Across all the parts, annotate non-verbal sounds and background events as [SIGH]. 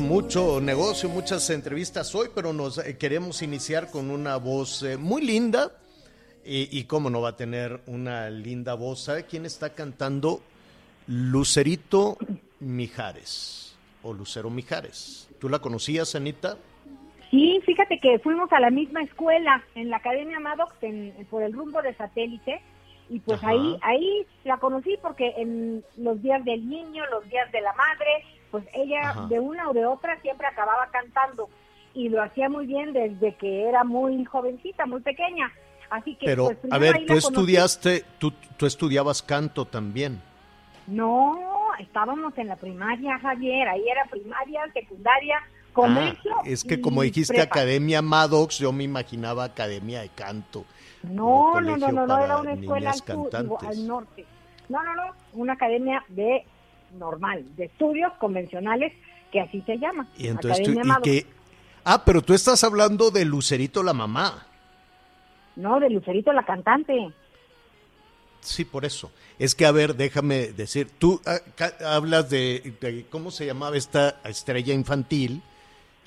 Mucho, mucho negocio, muchas entrevistas hoy, pero nos eh, queremos iniciar con una voz eh, muy linda. Y, y cómo no va a tener una linda voz. ¿Sabe quién está cantando? Lucerito Mijares. O Lucero Mijares. ¿Tú la conocías, Anita? Sí, fíjate que fuimos a la misma escuela, en la Academia Maddox, en, por el rumbo de satélite, y pues Ajá. ahí ahí la conocí porque en los días del niño, los días de la madre, pues ella Ajá. de una o de otra siempre acababa cantando y lo hacía muy bien desde que era muy jovencita, muy pequeña. Así que, Pero, pues, a ver, tú estudiaste, tú, tú estudiabas canto también. No, estábamos en la primaria, Javier, ahí era primaria, secundaria, colegio. Ah, es que como dijiste prepa. Academia Maddox, yo me imaginaba Academia de Canto. No, no, no, no, no, era una escuela al, sur, digo, al norte. No, no, no, una academia de normal, de estudios convencionales, que así se llama. Y entonces tú, Academia y Maddox. que, ah, pero tú estás hablando de Lucerito la mamá. No, de Lucerito la cantante. Sí, por eso. Es que, a ver, déjame decir, tú ah, hablas de, de cómo se llamaba esta estrella infantil,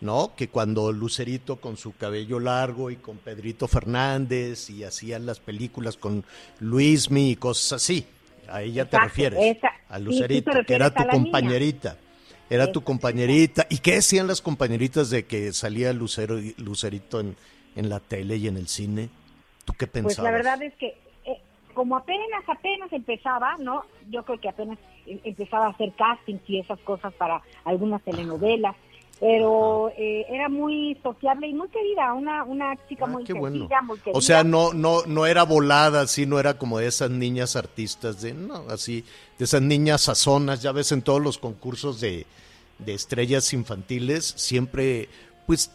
¿no? Que cuando Lucerito con su cabello largo y con Pedrito Fernández y hacían las películas con Luismi y cosas así. A ella te refieres. esa- a Lucerito, que era tu niña. compañerita. Era tu compañerita. ¿Y qué decían las compañeritas de que salía Lucero, Lucerito en, en la tele y en el cine? ¿Tú qué pensabas? Pues la verdad es que eh, como apenas, apenas empezaba, ¿no? Yo creo que apenas em- empezaba a hacer castings y esas cosas para algunas telenovelas, pero eh, era muy sociable y muy querida, una, una chica Ah, muy qué bueno. sencilla, muy querida. O sea, no, no, no era volada, así, no era como de esas niñas artistas, de, no, así, de esas niñas sazonas, ya ves en todos los concursos de, de estrellas infantiles, siempre, pues,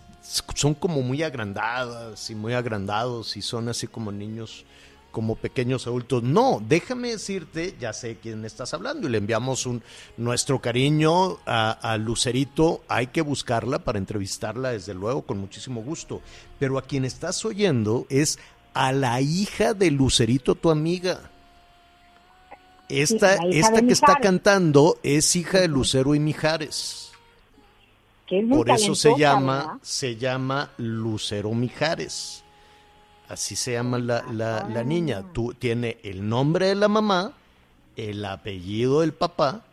son como muy agrandadas y muy agrandados y son así como niños, como pequeños adultos. No, déjame decirte, ya sé quién estás hablando y le enviamos un nuestro cariño a, a Lucerito. Hay que buscarla para entrevistarla, desde luego, con muchísimo gusto. Pero a quien estás oyendo es a la hija de Lucerito, tu amiga. Esta, Sí, esta que está cantando es hija de Lucero y Mijares. que es muy Por eso se llama, ¿verdad? se llama Lucero Mijares. Así se llama la, la- la niña. Tú, tiene el nombre de la mamá, el apellido del papá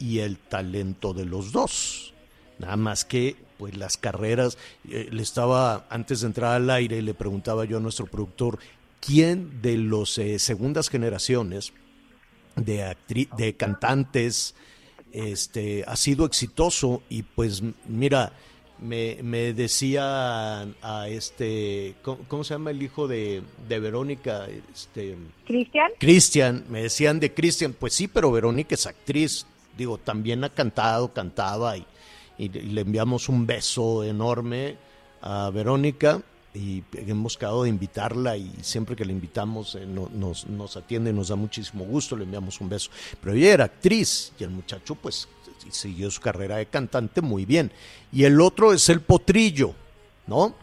y el talento de los dos. Nada más que, pues las carreras, eh, le estaba, antes de entrar al aire, le preguntaba yo a nuestro productor, ¿quién de los eh, segundas generaciones de, actri- de cantantes este, ha sido exitoso? Y pues mira, me, me decía a este, ¿cómo, cómo se llama el hijo de, de Verónica? Este, Cristian, Cristian, me decían de Cristian, pues sí, pero Verónica es actriz, digo, también ha cantado, cantaba y, y le enviamos un beso enorme a Verónica y hemos quedado de invitarla y siempre que la invitamos eh, no- nos, nos atiende, nos da muchísimo gusto, le enviamos un beso. Pero ella era actriz y el muchacho pues siguió su carrera de cantante muy bien. Y el otro es el potrillo, ¿no?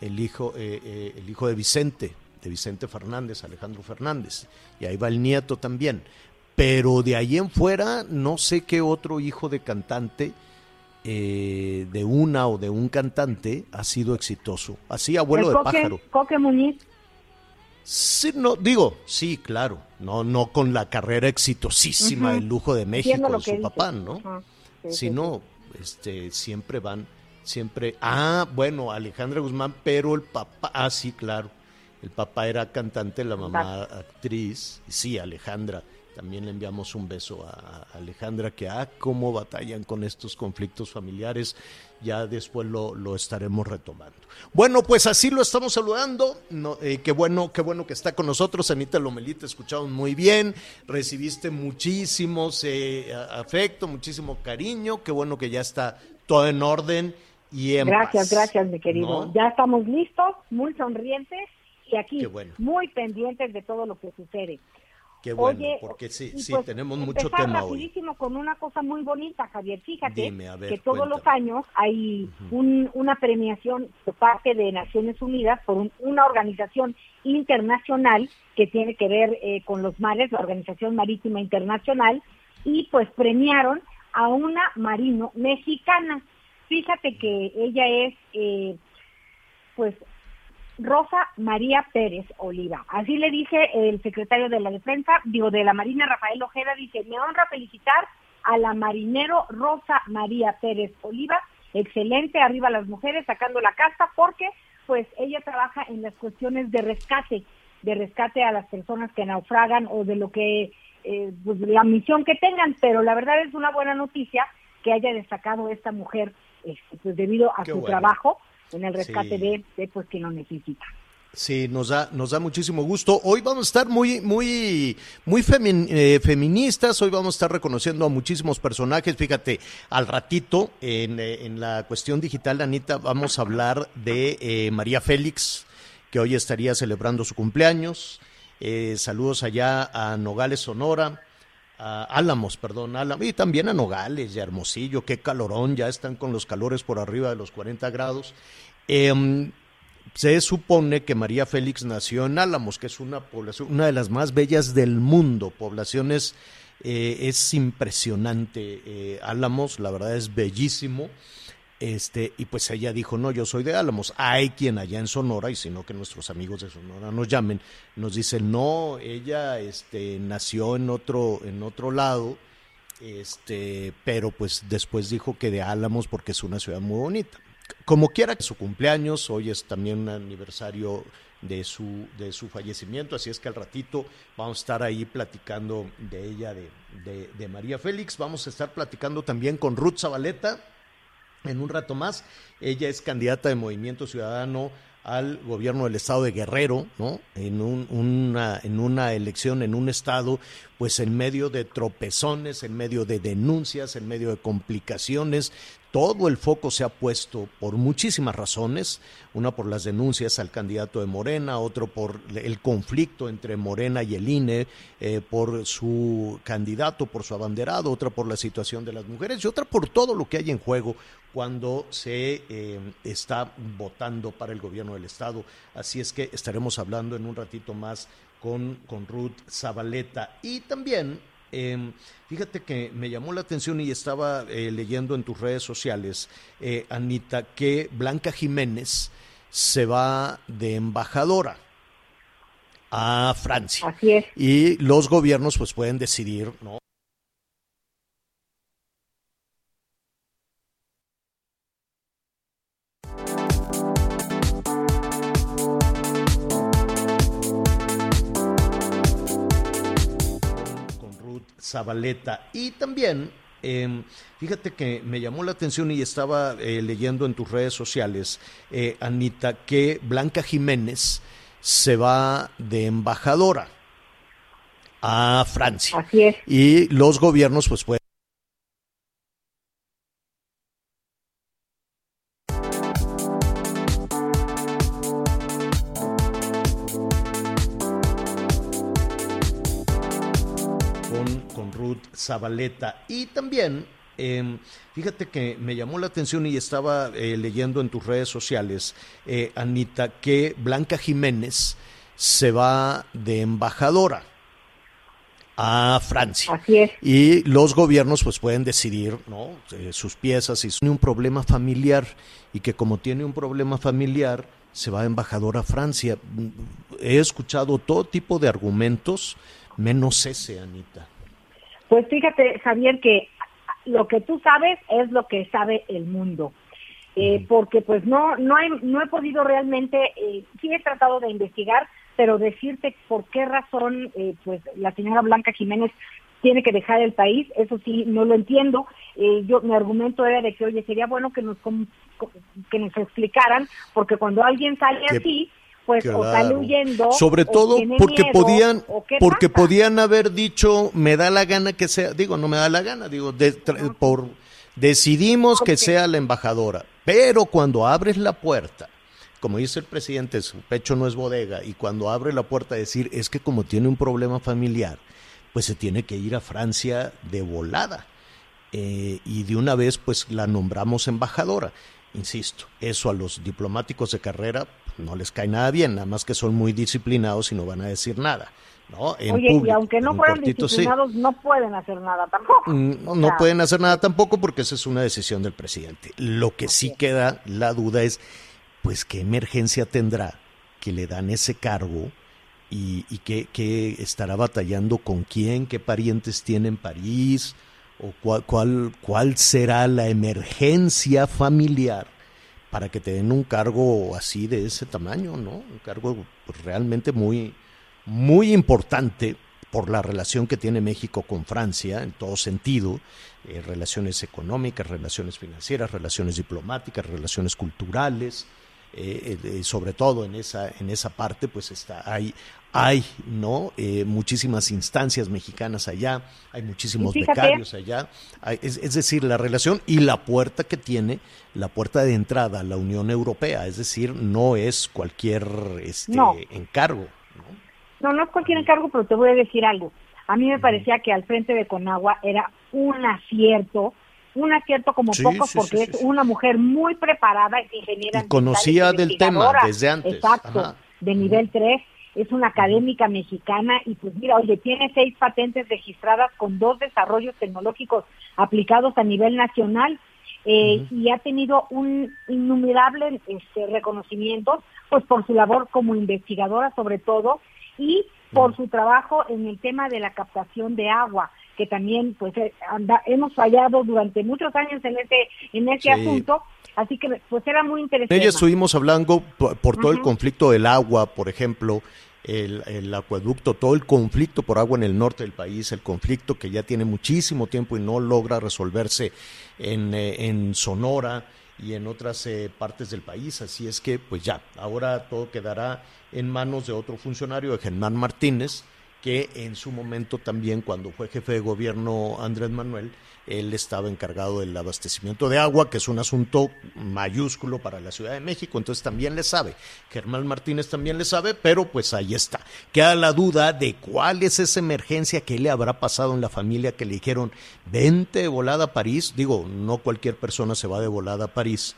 el hijo, eh, eh, el hijo de Vicente, de Vicente Fernández, Alejandro Fernández. Y ahí va el nieto también. Pero de ahí en fuera, no sé qué otro hijo de cantante, eh, de una o de un cantante, ha sido exitoso. Así, abuelo el de Coque, pájaro. Coque Muñiz. Sí, no, digo, sí, claro, no, no con la carrera exitosísima del lujo de México de su papá, ¿no? Sí, sino, este, siempre van, siempre, ah, bueno, Alejandra Guzmán, pero el papá, ah, sí, claro, el papá era cantante, la mamá actriz, y sí, Alejandra, también le enviamos un beso a, a Alejandra, que, ah, cómo batallan con estos conflictos familiares, ya después lo, lo estaremos retomando. Bueno, pues así lo estamos saludando. No, eh, qué bueno, qué bueno que está con nosotros, Anita Lomelí, te escuchamos muy bien, recibiste muchísimos eh, afecto, muchísimo cariño, qué bueno que ya está todo en orden y en Gracias, paz, gracias, mi querido. ¿no? Ya estamos listos, muy sonrientes y aquí bueno. muy pendientes de todo lo que sucede. Qué bueno, Oye, porque sí, pues, tenemos mucho empezar tema hoy. rapidísimo con una cosa muy bonita, Javier. Fíjate Dime, a ver, que todos los años hay un- una premiación por parte de Naciones Unidas por un- una organización internacional que tiene que ver eh, con los mares, la Organización Marítima Internacional, y pues premiaron a una marino mexicana. Fíjate que ella es, eh, pues, Rosa María Pérez Oliva. Así le dice el secretario de la Defensa, digo, de la Marina, Rafael Ojeda, dice, me honra felicitar a la marinero Rosa María Pérez Oliva, excelente, arriba las mujeres, sacando la casta, porque pues ella trabaja en las cuestiones de rescate, de rescate a las personas que naufragan o de lo que, eh, pues la misión que tengan, pero la verdad es una buena noticia que haya destacado esta mujer, este, pues debido a Qué su bueno. trabajo en el rescate Sí. de, de pues quien lo necesita. Sí, nos da, nos da muchísimo gusto. Hoy vamos a estar muy, muy, muy femin- eh, feministas. Hoy vamos a estar reconociendo a muchísimos personajes. Fíjate, al ratito, en, eh, en la cuestión digital, Anita, vamos a hablar de eh, María Félix, que hoy estaría celebrando su cumpleaños. Eh, saludos allá a Nogales, Sonora. Álamos, perdón, Álamos, y también a Nogales y a Hermosillo, qué calorón, ya están con los calores por arriba de los 40 grados. Em, se supone que María Félix nació en Álamos, que es una población, una de las más bellas del mundo. Poblaciones, eh, es impresionante. eh, Álamos, la verdad es bellísimo. Este, y pues ella dijo, no, yo soy de Álamos. Hay quien allá en Sonora, y si no que nuestros amigos de Sonora nos llamen, nos dicen, no, ella este, nació en otro, en otro lado, este, pero pues después dijo que de Álamos porque es una ciudad muy bonita. Como quiera que su cumpleaños, hoy es también un aniversario de su, de su fallecimiento, así es que al ratito vamos a estar ahí platicando de ella, de, de, de María Félix, vamos a estar platicando también con Ruth Zabaleta, en un rato más. Ella es candidata de Movimiento Ciudadano al gobierno del estado de Guerrero, ¿no? En, un- una, en una elección en un estado, pues en medio de tropezones, en medio de denuncias, en medio de complicaciones. Todo el foco se ha puesto por muchísimas razones, una por las denuncias al candidato de Morena, otro por el conflicto entre Morena y el INE, eh, por su candidato, por su abanderado, otra por la situación de las mujeres y otra por todo lo que hay en juego cuando se eh, está votando para el gobierno del Estado. Así es que estaremos hablando en un ratito más con, con Ruth Zabaleta. Y también, eh, fíjate que me llamó la atención y estaba eh, leyendo en tus redes sociales, eh, Anita, que Blanca Jiménez se va de embajadora a Francia. Así es. Y los gobiernos pues pueden decidir, ¿no? Zabaleta. Y también, eh, fíjate que me llamó la atención y estaba eh, leyendo en tus redes sociales, eh, Anita, que Blanca Jiménez se va de embajadora a Francia. Así es. Y los gobiernos pues pueden con, con Ruth Zabaleta. Y también, eh, fíjate que me llamó la atención y estaba eh, leyendo en tus redes sociales, eh, Anita, que Blanca Jiménez se va de embajadora a Francia. Así es. Y los gobiernos pues pueden decidir, ¿no? Eh, sus piezas, si tiene un problema familiar y que como tiene un problema familiar, se va embajador a Francia. He escuchado todo tipo de argumentos, menos ese, Anita. Pues fíjate, Javier, que lo que tú sabes es lo que sabe el mundo. Eh, porque pues no no he, no he podido realmente, eh, sí he tratado de investigar, pero decirte por qué razón eh, pues la señora Blanca Jiménez tiene que dejar el país, eso sí, no lo entiendo. Eh, yo Mi argumento era de que, oye, sería bueno que nos, que nos explicaran, porque cuando alguien sale así, pues o sale huyendo. Sobre todo porque podían, porque podían haber dicho, me da la gana que sea, digo, no me da la gana, digo, por decidimos que sea la embajadora, pero cuando abres la puerta, como dice el presidente, su pecho no es bodega, y cuando abre la puerta decir, es que como tiene un problema familiar, pues se tiene que ir a Francia de volada. Eh, y de una vez pues la nombramos embajadora. Insisto, eso a los diplomáticos de carrera no les cae nada bien, nada más que son muy disciplinados y no van a decir nada. ¿no? Oye, y aunque no fueran disciplinados, no pueden hacer nada tampoco. Mm, no, pueden hacer nada tampoco porque esa es una decisión del presidente. Lo que sí queda la duda es, pues, ¿qué emergencia tendrá que le dan ese cargo y, y qué, estará batallando con quién, qué parientes tiene en París, o cuál, cuál, cuál será la emergencia familiar para que te den un cargo así de ese tamaño, ¿no? Un cargo pues, realmente muy, muy importante por la relación que tiene México con Francia en todo sentido, eh, relaciones económicas, relaciones financieras, relaciones diplomáticas, relaciones culturales, eh, eh, sobre todo en esa en esa parte pues está hay hay no eh, muchísimas instancias mexicanas allá hay muchísimos becarios allá. Es, decir la relación y la puerta que tiene la puerta de entrada a la Unión Europea es decir no es cualquier este encargo ¿no? no es cualquier encargo pero te voy a decir algo. A mí me parecía que al frente de Conagua era un acierto un acierto como pocos porque es una mujer muy preparada, es ingeniera. Y conocía del tema desde antes. Exacto, de nivel 3, es una académica mexicana y pues mira, oye, tiene seis patentes registradas con dos desarrollos tecnológicos aplicados a nivel nacional eh, y ha tenido un innumerable este, reconocimientos pues por su labor como investigadora sobre todo y por su trabajo en el tema de la captación de agua que también pues eh, hemos fallado durante muchos años en ese en ese asunto así que pues era muy interesante ella estuvimos hablando por, todo el conflicto del agua por ejemplo el, el, acueducto, todo el conflicto por agua en el norte del país, el conflicto que ya tiene muchísimo tiempo y no logra resolverse en, eh, en Sonora y en otras eh, partes del país. Así es que, pues ya, ahora todo quedará en manos de otro funcionario, de Germán Martínez, que en su momento también, cuando fue jefe de gobierno Andrés Manuel, él estaba encargado del abastecimiento de agua, que es un asunto mayúsculo para la Ciudad de México, entonces también le sabe. Germán Martínez también le sabe, pero pues ahí está. Queda la duda de cuál es esa emergencia que le habrá pasado en la familia que le dijeron, vente de volada a París. Digo, no cualquier persona se va de volada a París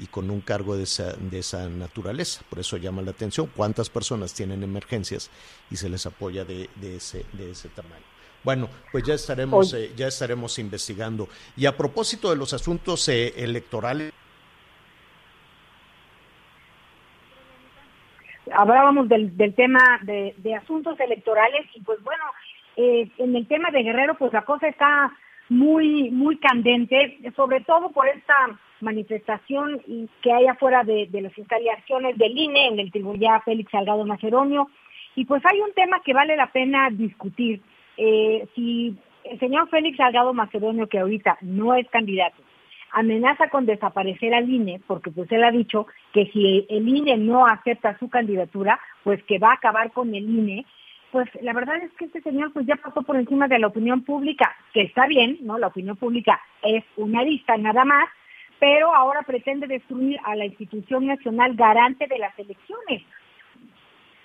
y con un cargo de esa, de esa naturaleza. Por eso llama la atención cuántas personas tienen emergencias y se les apoya de, de, ese, de ese tamaño. Bueno, pues ya estaremos, eh, ya estaremos investigando. Y a propósito de los asuntos eh, electorales. Hablábamos del, del tema de, de, asuntos electorales y pues bueno, eh, en el tema de Guerrero pues la cosa está muy, muy candente, sobre todo por esta manifestación que hay afuera de, las instalaciones del INE, en el tribunal Félix Salgado Macedonio. Y pues hay un tema que vale la pena discutir. Eh, si el señor Félix Salgado Macedonio, que ahorita no es candidato, amenaza con desaparecer al INE, porque pues él ha dicho que si el INE no acepta su candidatura, pues que va a acabar con el INE, pues la verdad es que este señor pues ya pasó por encima de la opinión pública, que está bien, ¿no? La opinión pública es una lista nada más, pero ahora pretende destruir a la institución nacional garante de las elecciones.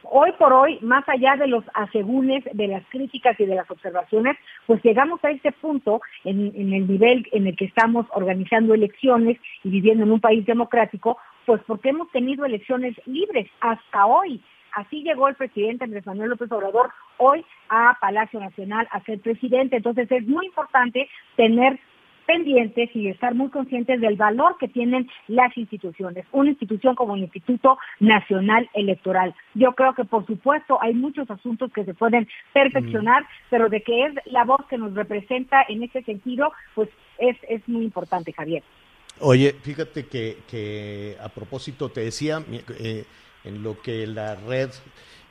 Hoy por hoy, más allá de los asegúnes, de las críticas y de las observaciones, pues llegamos a este punto en, en el nivel en el que estamos organizando elecciones y viviendo en un país democrático, pues porque hemos tenido elecciones libres hasta hoy. Así llegó el presidente Andrés Manuel López Obrador hoy a Palacio Nacional a ser presidente. Entonces es muy importante tener pendientes y estar muy conscientes del valor que tienen las instituciones, una institución como el Instituto Nacional Electoral. Yo creo que por supuesto hay muchos asuntos que se pueden perfeccionar, mm. pero de que es la voz que nos representa en ese sentido, pues es, es muy importante, Javier. Oye, fíjate que, que a propósito te decía, eh, en lo que la red,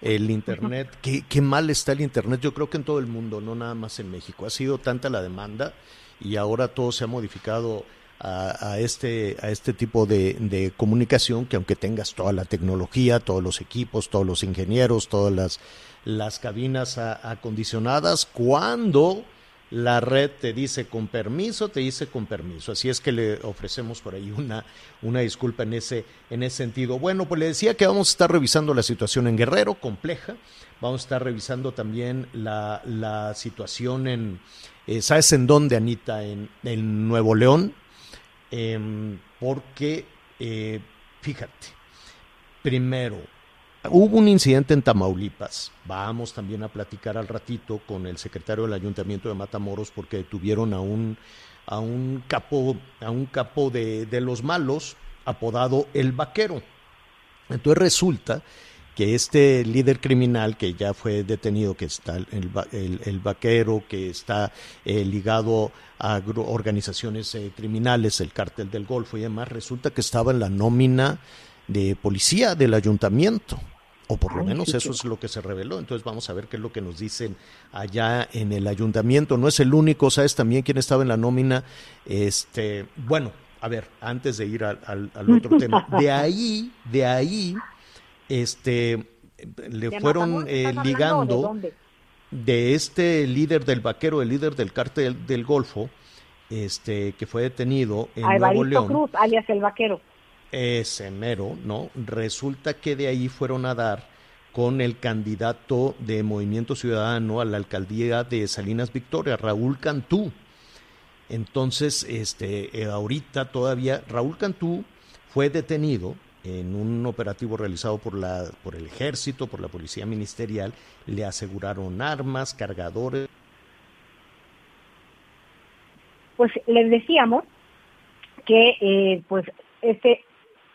el Internet, qué, qué mal está el Internet, yo creo que en todo el mundo, no nada más en México. Ha sido tanta la demanda y ahora todo se ha modificado a, este, a este tipo de, comunicación que aunque tengas toda la tecnología, todos los equipos, todos los ingenieros, todas las, las cabinas acondicionadas, cuando la red te dice con permiso, te dice con permiso. Así es que le ofrecemos por ahí una, una disculpa en ese, en ese sentido. Bueno, pues le decía que vamos a estar revisando la situación en Guerrero, compleja. Vamos a estar revisando también la, la situación en, eh, ¿sabes en dónde, Anita? En, en Nuevo León. Em, porque, eh, fíjate, primero, Hubo un incidente en Tamaulipas. Vamos también a platicar al ratito con el secretario del Ayuntamiento de Matamoros porque detuvieron a un, a un capo, a un capo de, de los malos apodado El Vaquero. Entonces resulta que este líder criminal que ya fue detenido, que está el, el, vaquero, que está eh, ligado a organizaciones eh, criminales, el cártel del Golfo y demás, resulta que estaba en la nómina de policía del ayuntamiento. O por lo menos eso es lo que se reveló. Entonces vamos a ver qué es lo que nos dicen allá en el ayuntamiento. No es el único, ¿sabes también quién estaba en la nómina? Este, bueno, a ver, antes de ir al, otro [LAUGHS] tema. De ahí, de ahí, este, le fueron eh, ligando de, este líder del vaquero, el líder del cártel del Golfo, este, que fue detenido en Nuevo León. Cruz, alias el vaquero ese mero, ¿no? Resulta que de ahí fueron a dar con el candidato de Movimiento Ciudadano a la alcaldía de Salinas Victoria, Raúl Cantú. Entonces, este, eh, ahorita todavía Raúl Cantú fue detenido en un operativo realizado por la por el ejército, por la policía ministerial, le aseguraron armas, cargadores. Pues les decíamos que eh, pues este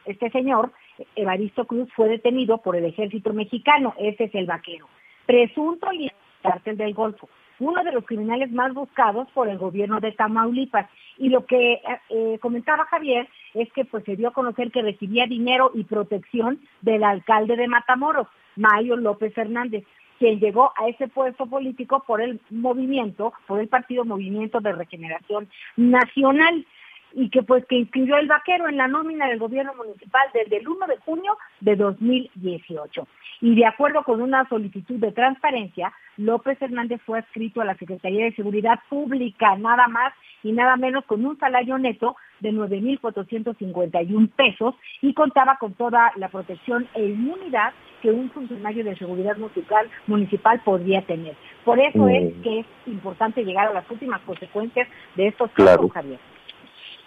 este señor, Evaristo Cruz, fue detenido por el ejército mexicano, ese es el vaquero, presunto líder del cártel del Golfo, uno de los criminales más buscados por el gobierno de Tamaulipas. Y lo que eh, comentaba Javier es que pues se dio a conocer que recibía dinero y protección del alcalde de Matamoros, Mayo López Hernández, quien llegó a ese puesto político por el movimiento, por el partido Movimiento de Regeneración Nacional y que pues que inscribió el vaquero en la nómina del gobierno municipal desde el 1 de junio de 2018. Y de acuerdo con una solicitud de transparencia, López Hernández fue adscrito a la Secretaría de Seguridad Pública, nada más y nada menos con un salario neto de 9.451 pesos y contaba con toda la protección e inmunidad que un funcionario de seguridad municipal, municipal podría tener. Por eso es mm. que es importante llegar a las últimas consecuencias de estos casos, Javier.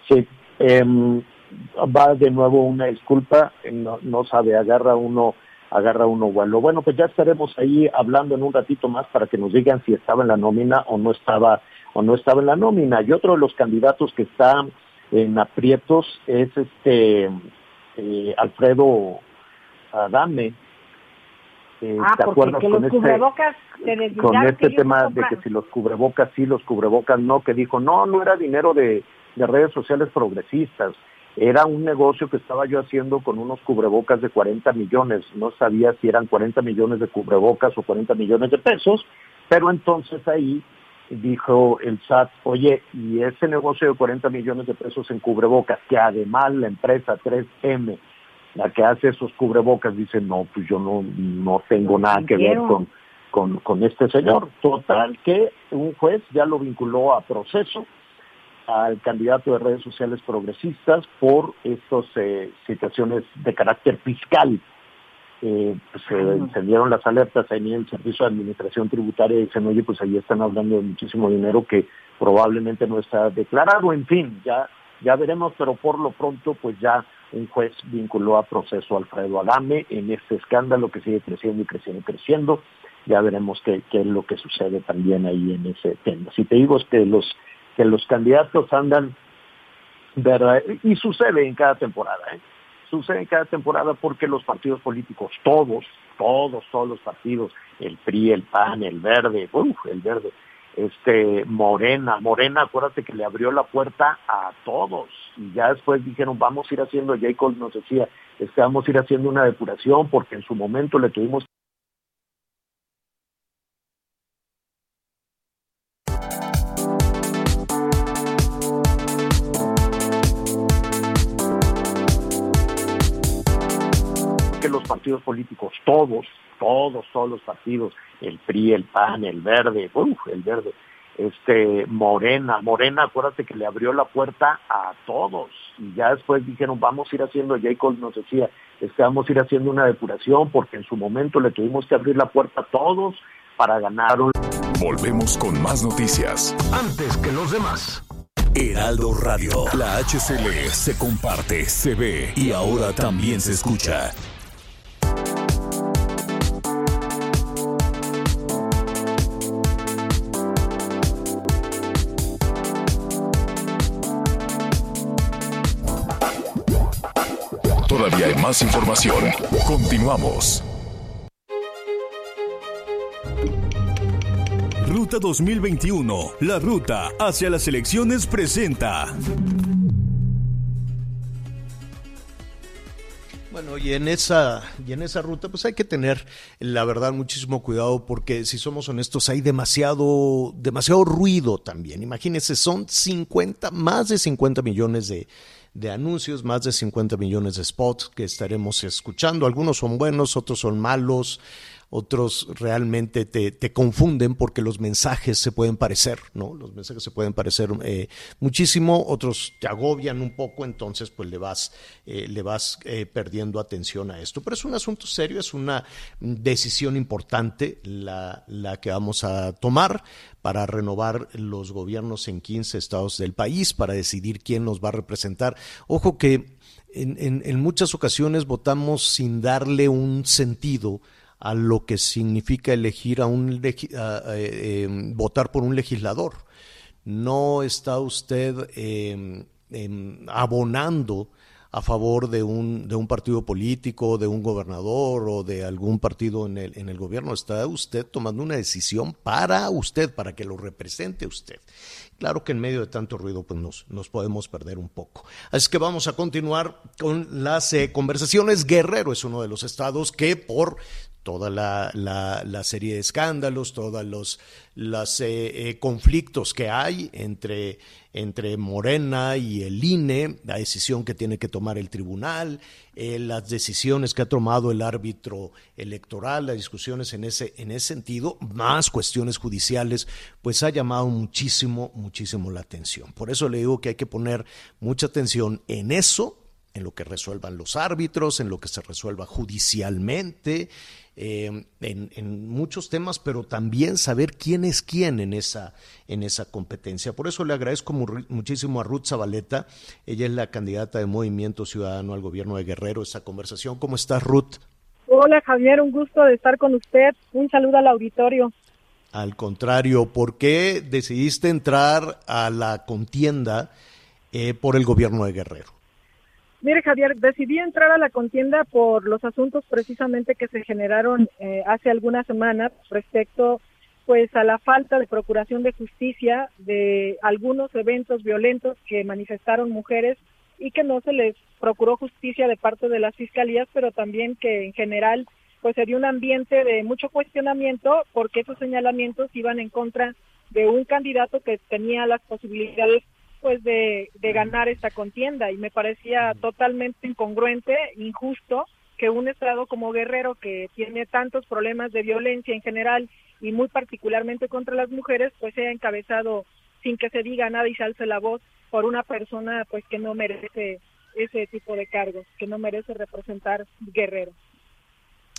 Sí, em, va de nuevo una disculpa, no, no sabe, agarra uno agarra uno vuelo. Bueno, pues ya estaremos ahí hablando en un ratito más para que nos digan si estaba en la nómina o no estaba o no estaba en la nómina. Y otro de los candidatos que está en aprietos es este eh, Alfredo Adame. Eh, ah, ¿Te acuerdas con este, con este tema de que si los cubrebocas sí, los cubrebocas no, que dijo, no, no era dinero de, de redes sociales progresistas. Era un negocio que estaba yo haciendo con unos cubrebocas de 40 millones. No sabía si eran 40 millones de cubrebocas o 40 millones de pesos, pero entonces ahí dijo el SAT, oye, y ese negocio de 40 millones de pesos en cubrebocas, que además la empresa 3M, la que hace esos cubrebocas, dice, no, pues yo no, no tengo nada que ver con, con, con este señor. Total, que un juez ya lo vinculó a proceso al candidato de redes sociales progresistas por estas eh, situaciones de carácter fiscal. Eh, pues, se encendieron las alertas ahí en el Servicio de Administración Tributaria y dicen, oye, pues ahí están hablando de muchísimo dinero que probablemente no está declarado. En fin, ya, ya veremos, pero por lo pronto, pues ya un juez vinculó a proceso a Alfredo Adame en este escándalo que sigue creciendo y creciendo y creciendo. Ya veremos qué, qué es lo que sucede también ahí en ese tema. Si te digo es que los que los candidatos andan, ¿verdad? y sucede en cada temporada, ¿eh? sucede en cada temporada porque los partidos políticos, todos, todos, todos los partidos, el PRI, el PAN, el Verde, uf, el Verde, este Morena, Morena, acuérdate que le abrió la puerta a todos y ya después dijeron vamos a ir haciendo, Jacob nos decía, este, vamos a ir haciendo una depuración porque en su momento le tuvimos políticos, todos, todos, todos los partidos, el PRI, el PAN, el Verde, uf, el Verde, este Morena, Morena, acuérdate que le abrió la puerta a todos y ya después dijeron vamos a ir haciendo, Jacob nos decía, este, vamos a ir haciendo una depuración porque en su momento le tuvimos que abrir la puerta a todos para ganar un... Volvemos con más noticias. Antes que los demás. Heraldo Radio, la HCL se comparte, se ve y ahora también se escucha. Más información. Continuamos. Ruta 2021, la ruta hacia las elecciones presenta. Bueno, y en esa y en esa ruta pues hay que tener la verdad muchísimo cuidado porque si somos honestos hay demasiado demasiado ruido también. Imagínense, son 50 más de 50 millones de de anuncios, más de 50 millones de spots que estaremos escuchando. Algunos son buenos, otros son malos, otros realmente te, te, confunden porque los mensajes se pueden parecer, ¿no? Los mensajes se pueden parecer eh, muchísimo, otros te agobian un poco, entonces pues le vas, eh, le vas eh, perdiendo atención a esto. Pero es un asunto serio, es una decisión importante la, la que vamos a tomar para renovar los gobiernos en 15 estados del país, para decidir quién nos va a representar. Ojo que en, en, en muchas ocasiones votamos sin darle un sentido a lo que significa elegir a un eh, votar por un legislador. No está usted eh, eh, abonando a favor de un, de un partido político, de un gobernador o de algún partido en el, en el gobierno. Está usted tomando una decisión para usted, para que lo represente usted. Claro que en medio de tanto ruido pues nos, nos podemos perder un poco. Así que vamos a continuar con las eh, conversaciones. Guerrero es uno de los estados que por toda la, la, serie de escándalos, todos los las, eh, eh, conflictos que hay entre, entre Morena y el INE, la decisión que tiene que tomar el tribunal, eh, las decisiones que ha tomado el árbitro electoral, las discusiones en ese, en ese sentido, más cuestiones judiciales, pues ha llamado muchísimo, muchísimo la atención. Por eso le digo que hay que poner mucha atención en eso, en lo que resuelvan los árbitros, en lo que se resuelva judicialmente, eh, en, en, muchos temas, pero también saber quién es quién en esa, en esa competencia. Por eso le agradezco muchísimo a Ruth Zabaleta, ella es la candidata de Movimiento Ciudadano al gobierno de Guerrero, esa conversación. ¿Cómo estás, Ruth? Hola, Javier, un gusto de estar con usted. Un saludo al auditorio. Al contrario, ¿por qué decidiste entrar a la contienda eh, por el gobierno de Guerrero? Mire, Javier, decidí entrar a la contienda por los asuntos precisamente que se generaron eh, hace algunas semanas respecto pues a la falta de procuración de justicia de algunos eventos violentos que manifestaron mujeres y que no se les procuró justicia de parte de las fiscalías, pero también que en general pues se dio un ambiente de mucho cuestionamiento porque esos señalamientos iban en contra de un candidato que tenía las posibilidades pues de, de ganar esta contienda. Y me parecía totalmente incongruente, injusto que un estado como Guerrero que tiene tantos problemas de violencia en general y muy particularmente contra las mujeres pues sea encabezado sin que se diga nada y se alce la voz por una persona pues que no merece ese tipo de cargos, que no merece representar Guerrero.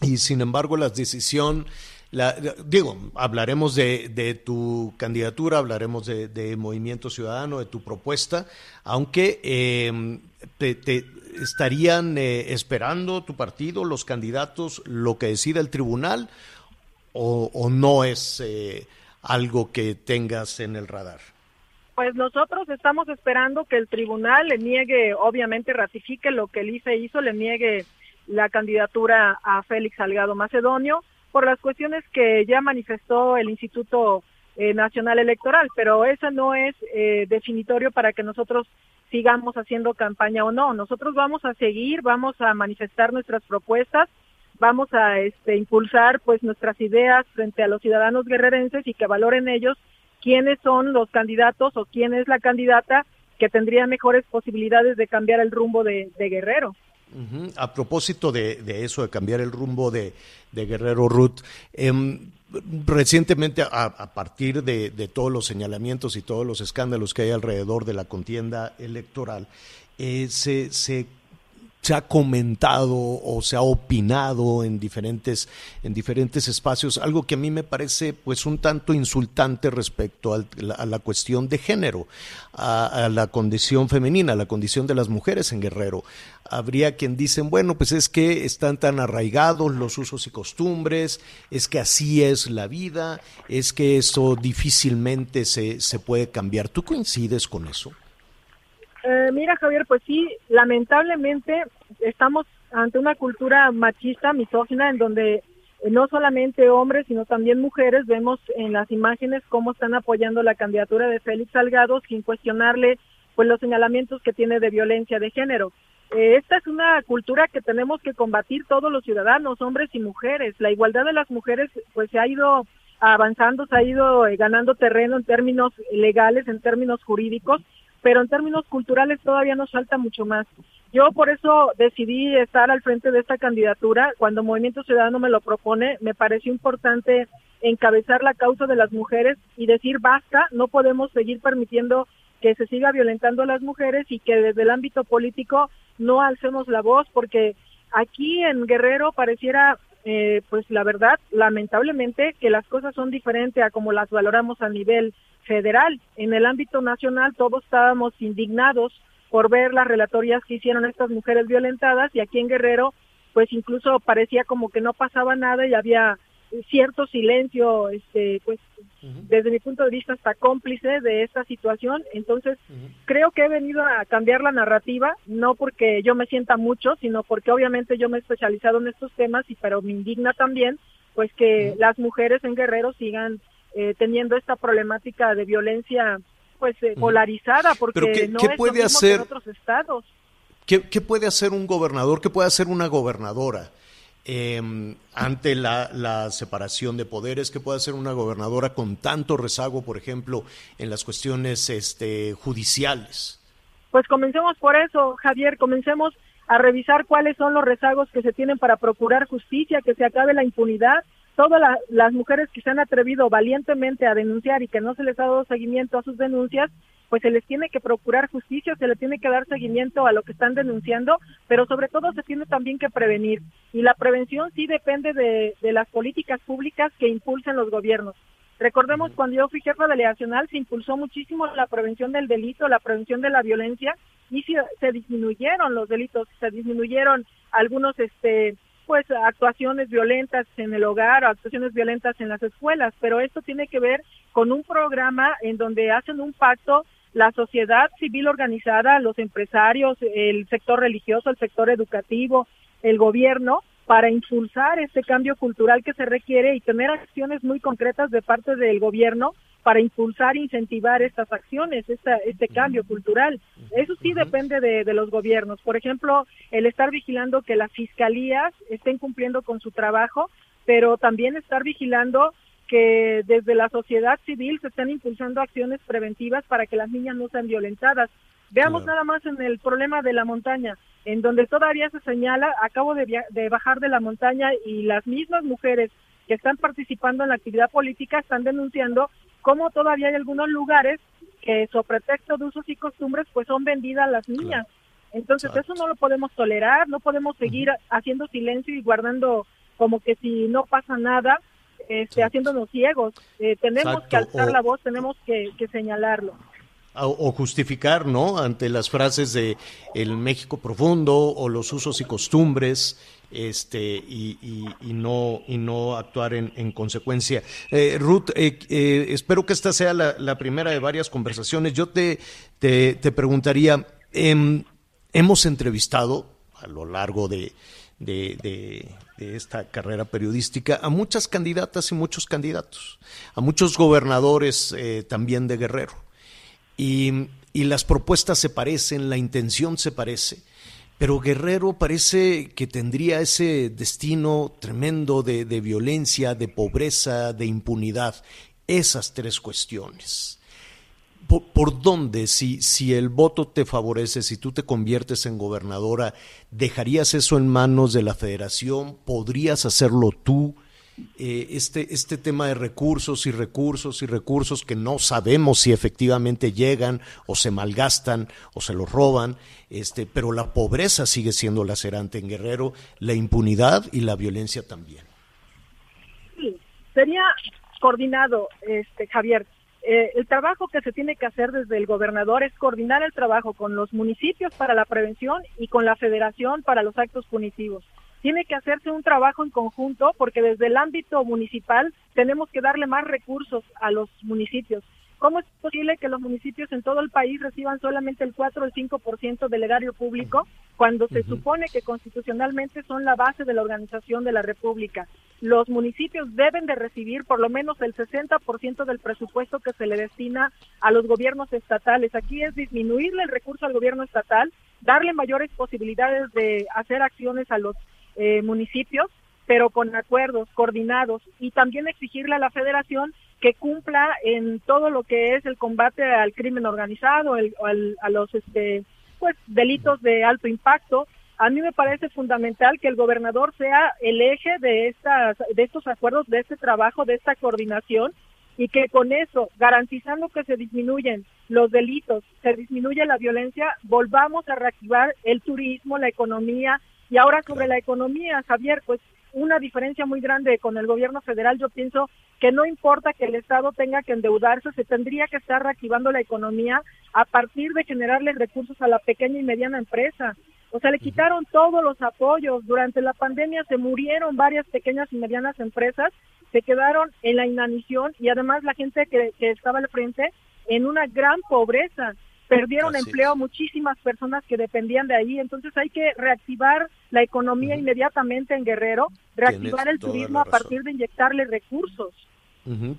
Y sin embargo la decisión la, digo, hablaremos de, de, tu candidatura, hablaremos de, de, Movimiento Ciudadano, de tu propuesta, aunque eh, te, estarían eh, esperando tu partido, los candidatos, lo que decida el tribunal, o, o no es eh, algo que tengas en el radar. Pues nosotros estamos esperando que el tribunal le niegue, obviamente ratifique lo que el ICE hizo, le niegue la candidatura a Félix Salgado Macedonio por las cuestiones que ya manifestó el Instituto eh, Nacional Electoral, pero eso no es eh, definitorio para que nosotros sigamos haciendo campaña o no. Nosotros vamos a seguir, vamos a manifestar nuestras propuestas, vamos a este, impulsar pues nuestras ideas frente a los ciudadanos guerrerenses y que valoren ellos quiénes son los candidatos o quién es la candidata que tendría mejores posibilidades de cambiar el rumbo de, Guerrero. A propósito de, eso, de cambiar el rumbo de, Guerrero Ruth, em, recientemente, a, partir de, todos los señalamientos y todos los escándalos que hay alrededor de la contienda electoral, eh, se, ha comentado o se ha opinado en diferentes, en diferentes espacios, algo que a mí me parece pues un tanto insultante respecto a la, cuestión de género, a, la condición femenina, a la condición de las mujeres en Guerrero. Habría quien dicen, bueno, pues es que están tan arraigados los usos y costumbres, es que así es la vida, es que eso difícilmente se, se puede cambiar. ¿Tú coincides con eso? Eh, mira, Javier, pues sí, lamentablemente estamos ante una cultura machista, misógina, en donde eh, no solamente hombres, sino también mujeres vemos en las imágenes cómo están apoyando la candidatura de Félix Salgado sin cuestionarle pues los señalamientos que tiene de violencia de género. Eh, esta es una cultura que tenemos que combatir todos los ciudadanos, hombres y mujeres. La igualdad de las mujeres pues se ha ido avanzando, se ha ido ganando terreno en términos legales, en términos jurídicos, pero en términos culturales todavía nos falta mucho más. Yo por eso decidí estar al frente de esta candidatura. Cuando Movimiento Ciudadano me lo propone, me pareció importante encabezar la causa de las mujeres y decir basta, no podemos seguir permitiendo que se siga violentando a las mujeres y que desde el ámbito político no alcemos la voz, porque aquí en Guerrero pareciera, eh, pues la verdad, lamentablemente, que las cosas son diferentes a como las valoramos a nivel federal. En el ámbito nacional todos estábamos indignados por ver las relatorias que hicieron estas mujeres violentadas y aquí en Guerrero pues incluso parecía como que no pasaba nada y había cierto silencio, este, pues desde mi punto de vista hasta cómplice de esta situación. Entonces creo que he venido a cambiar la narrativa, no porque yo me sienta mucho, sino porque obviamente yo me he especializado en estos temas y pero me indigna también pues que las mujeres en Guerrero sigan eh, teniendo esta problemática de violencia pues eh, polarizada porque no es puede hacer, en otros estados. ¿qué, puede hacer un gobernador? ¿Qué puede hacer una gobernadora? Em, ante la, separación de poderes ¿qué puede hacer una gobernadora con tanto rezago, por ejemplo, en las cuestiones este, judiciales. Pues comencemos por eso, Javier, comencemos a revisar cuáles son los rezagos que se tienen para procurar justicia, que se acabe la impunidad todas las mujeres que se han atrevido valientemente a denunciar y que no se les ha dado seguimiento a sus denuncias, pues se les tiene que procurar justicia, se les tiene que dar seguimiento a lo que están denunciando, pero sobre todo se tiene también que prevenir. Y la prevención sí depende de, de las políticas públicas que impulsen los gobiernos. Recordemos cuando yo fui jefa delegacional se impulsó muchísimo la prevención del delito, la prevención de la violencia y se, se disminuyeron los delitos, se disminuyeron algunos este pues actuaciones violentas en el hogar o actuaciones violentas en las escuelas, pero esto tiene que ver con un programa en donde hacen un pacto la sociedad civil organizada, los empresarios, el sector religioso, el sector educativo, el gobierno, para impulsar este cambio cultural que se requiere y tener acciones muy concretas de parte del gobierno para impulsar e incentivar estas acciones, este cambio cultural. Eso sí depende de, los gobiernos. Por ejemplo, el estar vigilando que las fiscalías estén cumpliendo con su trabajo, pero también estar vigilando que desde la sociedad civil se estén impulsando acciones preventivas para que las niñas no sean violentadas. Veamos nada más en el problema de la montaña, en donde todavía se señala, acabo de, de bajar de la montaña y las mismas mujeres que están participando en la actividad política están denunciando cómo todavía hay algunos lugares que sobre pretexto de usos y costumbres pues son vendidas las niñas. Entonces eso no lo podemos tolerar, no podemos seguir haciendo silencio y guardando como que si no pasa nada, este, haciéndonos ciegos. Eh, tenemos que alzar la voz, tenemos que, señalarlo. O, justificar, ¿no? Ante las frases de el México profundo o los usos y costumbres este, y, no, actuar en, consecuencia. Eh, Ruth, eh, eh, espero que esta sea la, primera de varias conversaciones. Yo te, te, preguntaría, em, hemos entrevistado a lo largo de, esta carrera periodística a muchas candidatas y muchos candidatos, a muchos gobernadores también de Guerrero. Y las propuestas se parecen, la intención se parece pero Guerrero parece que tendría ese destino tremendo de, violencia, de pobreza, de impunidad. Esas tres cuestiones. ¿Por, dónde, si, si el voto te favorece, si tú te conviertes en gobernadora, dejarías eso en manos de la federación? ¿Podrías hacerlo tú? Eh, este, este tema de recursos y recursos y recursos que no sabemos si efectivamente llegan o se malgastan o se los roban, este, pero la pobreza sigue siendo lacerante en Guerrero, la impunidad y la violencia también. Sí, sería coordinado, este, Javier. Eh, el trabajo que se tiene que hacer desde el gobernador es coordinar el trabajo con los municipios para la prevención y con la federación para los actos punitivos tiene que hacerse un trabajo en conjunto porque desde el ámbito municipal tenemos que darle más recursos a los municipios. ¿Cómo es posible que los municipios en todo el país reciban solamente el 4 o el 5% del erario público cuando se supone que constitucionalmente son la base de la organización de la República? Los municipios deben de recibir por lo menos el 60% del presupuesto que se le destina a los gobiernos estatales. Aquí es disminuirle el recurso al gobierno estatal, darle mayores posibilidades de hacer acciones a los eh, municipios, pero con acuerdos coordinados y también exigirle a la federación que cumpla en todo lo que es el combate al crimen organizado, el, a los este, pues delitos de alto impacto. A mí me parece fundamental que el gobernador sea el eje de estas de estos acuerdos, de este trabajo, de esta coordinación y que con eso, garantizando que se disminuyen los delitos, se disminuye la violencia, volvamos a reactivar el turismo, la economía, y ahora sobre la economía, Javier, pues una diferencia muy grande con el gobierno federal, yo pienso que no importa que el Estado tenga que endeudarse, se tendría que estar reactivando la economía a partir de generarle recursos a la pequeña y mediana empresa. O sea, le quitaron todos los apoyos. Durante la pandemia se murieron varias pequeñas y medianas empresas, se quedaron en la inanición y además la gente que, que estaba al frente en una gran pobreza perdieron empleo muchísimas personas que dependían de ahí, entonces hay que reactivar la economía inmediatamente en Guerrero, reactivar el turismo a partir de inyectarle recursos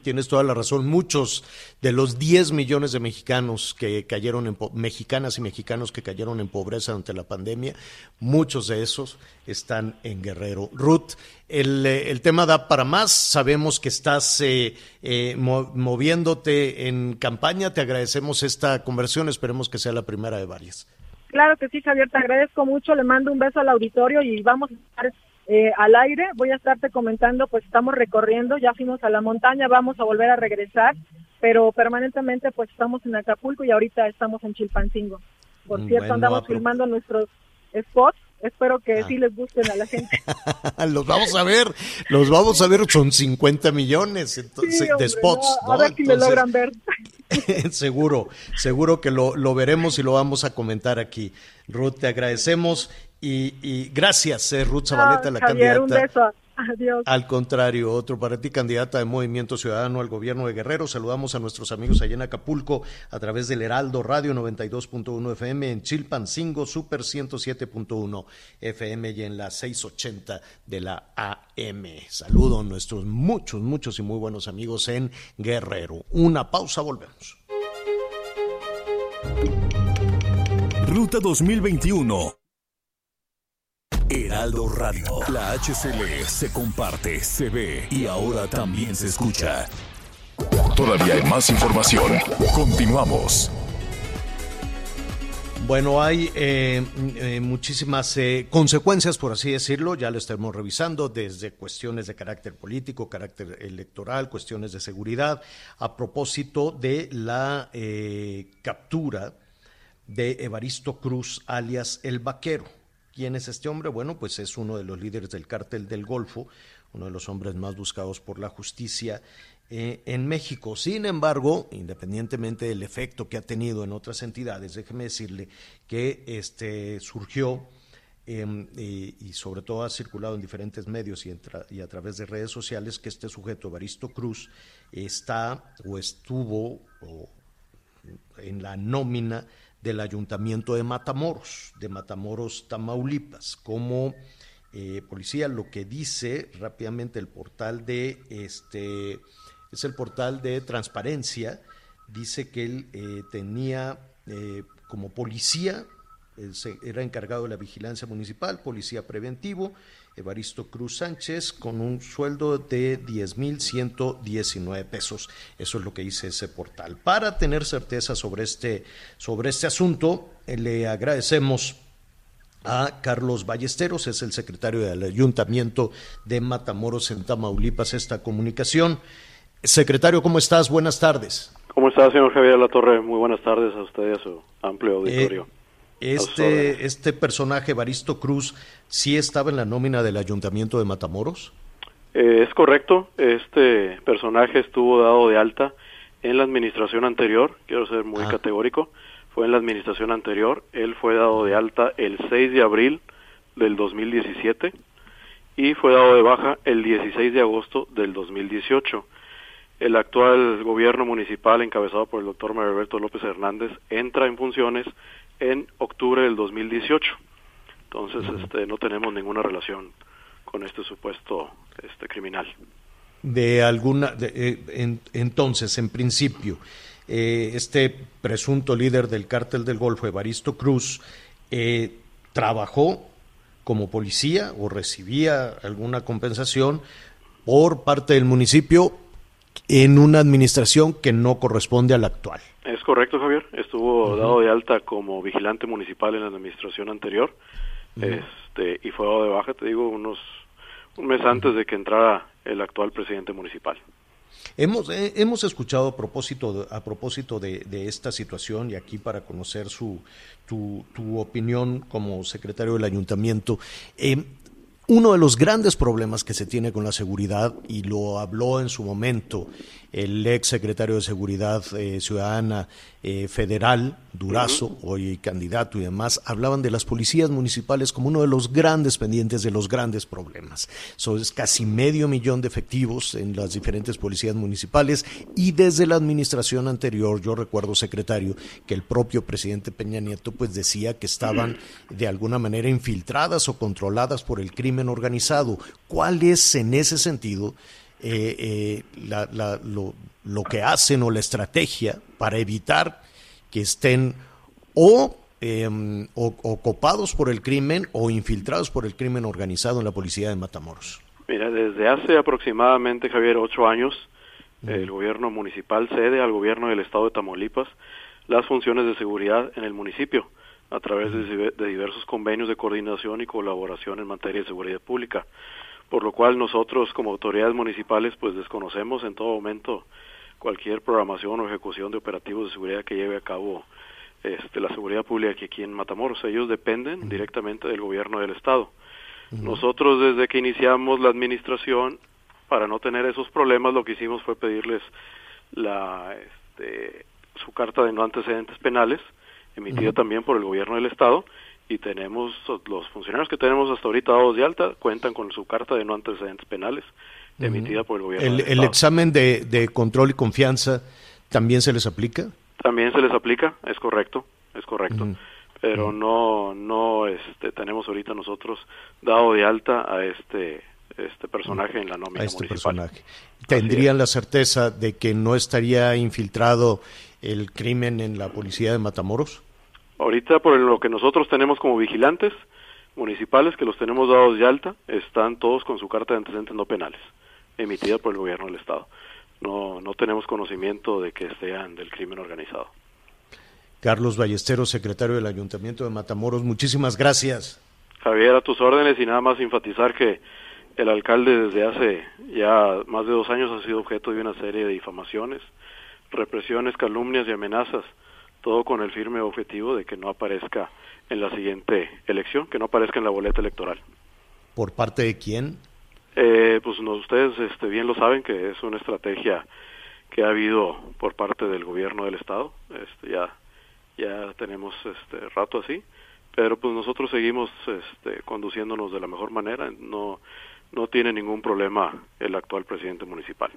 tienes toda la razón. Muchos de los 10 millones de mexicanos que cayeron en mexicanas y mexicanos que cayeron en pobreza ante la pandemia, muchos de esos están en Guerrero. Ruth, el, eh, el tema da para más. Sabemos que estás eh, eh, moviéndote en campaña. Te agradecemos esta conversión. Esperemos que sea la primera de varias. Claro que sí, Javier. Te agradezco mucho. Le mando un beso al auditorio y vamos a estar eh, al aire. Voy a estarte comentando, pues estamos recorriendo, ya fuimos a la montaña, vamos a volver a regresar, pero permanentemente pues estamos en Acapulco y ahorita estamos en Chilpancingo. Por mm, cierto, andamos filmando nuestros spots. Espero que ah. sí les gusten a la gente. [LAUGHS] los vamos a ver, los vamos a ver, son 50 millones de spots. A ver si me logran ver. [LAUGHS] seguro, seguro que lo, lo veremos y lo vamos a comentar aquí. Ruth, te agradecemos y, gracias, eh, Ruth Zabaleta, la candidata. Un beso. Adiós. Al contrario, otro para ti, candidata de Movimiento Ciudadano al gobierno de Guerrero. Saludamos a nuestros amigos allá en Acapulco a través del Heraldo Radio 92.1 FM, en Chilpancingo Super 107.1 FM y en la 680 de la AM. Saludo a nuestros muchos, muchos y muy buenos amigos en Guerrero. Una pausa, volvemos. Ruta 2021 Heraldo Radio. La HCL se comparte, se ve y ahora también se escucha. Todavía hay más información. Continuamos. Bueno, hay eh, eh, muchísimas eh, consecuencias, por así decirlo, ya lo estamos revisando, desde cuestiones de carácter político, carácter electoral, cuestiones de seguridad, a propósito de la captura de Evaristo Cruz, alias El Vaquero. ¿Quién es este hombre? Bueno, pues es uno de los líderes del cártel del Golfo, uno de los hombres más buscados por la justicia eh, en México. Sin embargo, independientemente del efecto que ha tenido en otras entidades, déjeme decirle que este surgió em, y, sobre todo ha circulado en diferentes medios y, a través de redes sociales que este sujeto, Evaristo Cruz, está o estuvo en la nómina del ayuntamiento de Matamoros, de Matamoros, Tamaulipas, como eh, policía. Lo que dice rápidamente el portal de este es el portal de transparencia, dice que él eh, tenía eh, como policía era encargado de la vigilancia municipal, policía preventivo, Evaristo Cruz Sánchez, con un sueldo de 10.119 pesos. Eso es lo que dice ese portal. Para tener certeza sobre este, sobre este asunto, eh, le agradecemos a Carlos Ballesteros, es el secretario del Ayuntamiento de Matamoros en Tamaulipas, esta comunicación. Secretario, ¿cómo estás? Buenas tardes. ¿Cómo está, señor Javier La Torre? Muy buenas tardes a usted y a su amplio auditorio. Eh, este, este personaje, Baristo Cruz, ¿sí estaba en la nómina del Ayuntamiento de Matamoros? Eh, es correcto, este personaje estuvo dado de alta en la administración anterior, quiero ser muy ah. categórico, fue en la administración anterior, él fue dado de alta el 6 de abril del 2017 y fue dado de baja el 16 de agosto del 2018. El actual gobierno municipal encabezado por el doctor Mario López Hernández entra en funciones en octubre del 2018. Entonces, este, no tenemos ninguna relación con este supuesto este criminal. De alguna, eh, entonces, en principio, eh, este presunto líder del cártel del Golfo, Evaristo Cruz, eh, trabajó como policía o recibía alguna compensación por parte del municipio en una administración que no corresponde a la actual. Es correcto, Javier. Estuvo dado de alta como vigilante municipal en la administración anterior este, y fue dado de baja, te digo, unos un mes antes de que entrara el actual presidente municipal. Hemos, eh, hemos escuchado a propósito, a propósito de, de, esta situación y aquí para conocer su, tu, tu opinión como secretario del ayuntamiento. Eh, uno de los grandes problemas que se tiene con la seguridad, y lo habló en su momento el ex secretario de Seguridad eh, Ciudadana eh, Federal, Durazo, hoy candidato y demás, hablaban de las policías municipales como uno de los grandes pendientes de los grandes problemas. Son es casi medio millón de efectivos en las diferentes policías municipales y desde la administración anterior, yo recuerdo, secretario, que el propio presidente Peña Nieto pues decía que estaban de alguna manera infiltradas o controladas por el crimen organizado. ¿Cuál es en ese sentido? Eh, eh, lo, que hacen o la estrategia para evitar que estén o, ocupados por el crimen o infiltrados por el crimen organizado en la policía de Matamoros. Mira, desde hace aproximadamente, Javier, ocho años, el gobierno municipal cede al gobierno del estado de Tamaulipas las funciones de seguridad en el municipio a través de, de diversos convenios de coordinación y colaboración en materia de seguridad pública por lo cual nosotros como autoridades municipales pues desconocemos en todo momento cualquier programación o ejecución de operativos de seguridad que lleve a cabo este, la seguridad pública aquí en Matamoros. Ellos dependen directamente del gobierno del estado. Nosotros desde que iniciamos la administración, para no tener esos problemas, lo que hicimos fue pedirles la, este, su carta de no antecedentes penales, emitida también por el gobierno del estado, y tenemos los funcionarios que tenemos hasta ahorita dados de alta cuentan con su carta de no antecedentes penales emitida por el gobierno. ¿El, el examen de, de, control y confianza también se les aplica? También se les aplica, es correcto, es correcto. Pero no no este tenemos ahorita nosotros dado de alta a este este personaje en la nómina a este Personaje. ¿Tendrían la certeza de que no estaría infiltrado el crimen en la policía de Matamoros? Ahorita por lo que nosotros tenemos como vigilantes municipales, que los tenemos dados de alta, están todos con su carta de antecedentes no penales, emitida por el gobierno del Estado. No, no tenemos conocimiento de que sean del crimen organizado. Carlos Ballesteros, secretario del Ayuntamiento de Matamoros, muchísimas gracias. Javier, a tus órdenes y nada más enfatizar que el alcalde desde hace ya más de dos años ha sido objeto de una serie de difamaciones, represiones, calumnias y amenazas todo con el firme objetivo de que no aparezca en la siguiente elección, que no aparezca en la boleta electoral. ¿Por parte de quién? Eh, pues no, ustedes este, bien lo saben que es una estrategia que ha habido por parte del gobierno del estado. Este, ya ya tenemos este rato así, pero pues nosotros seguimos este, conduciéndonos de la mejor manera, no, no tiene ningún problema el actual presidente municipal.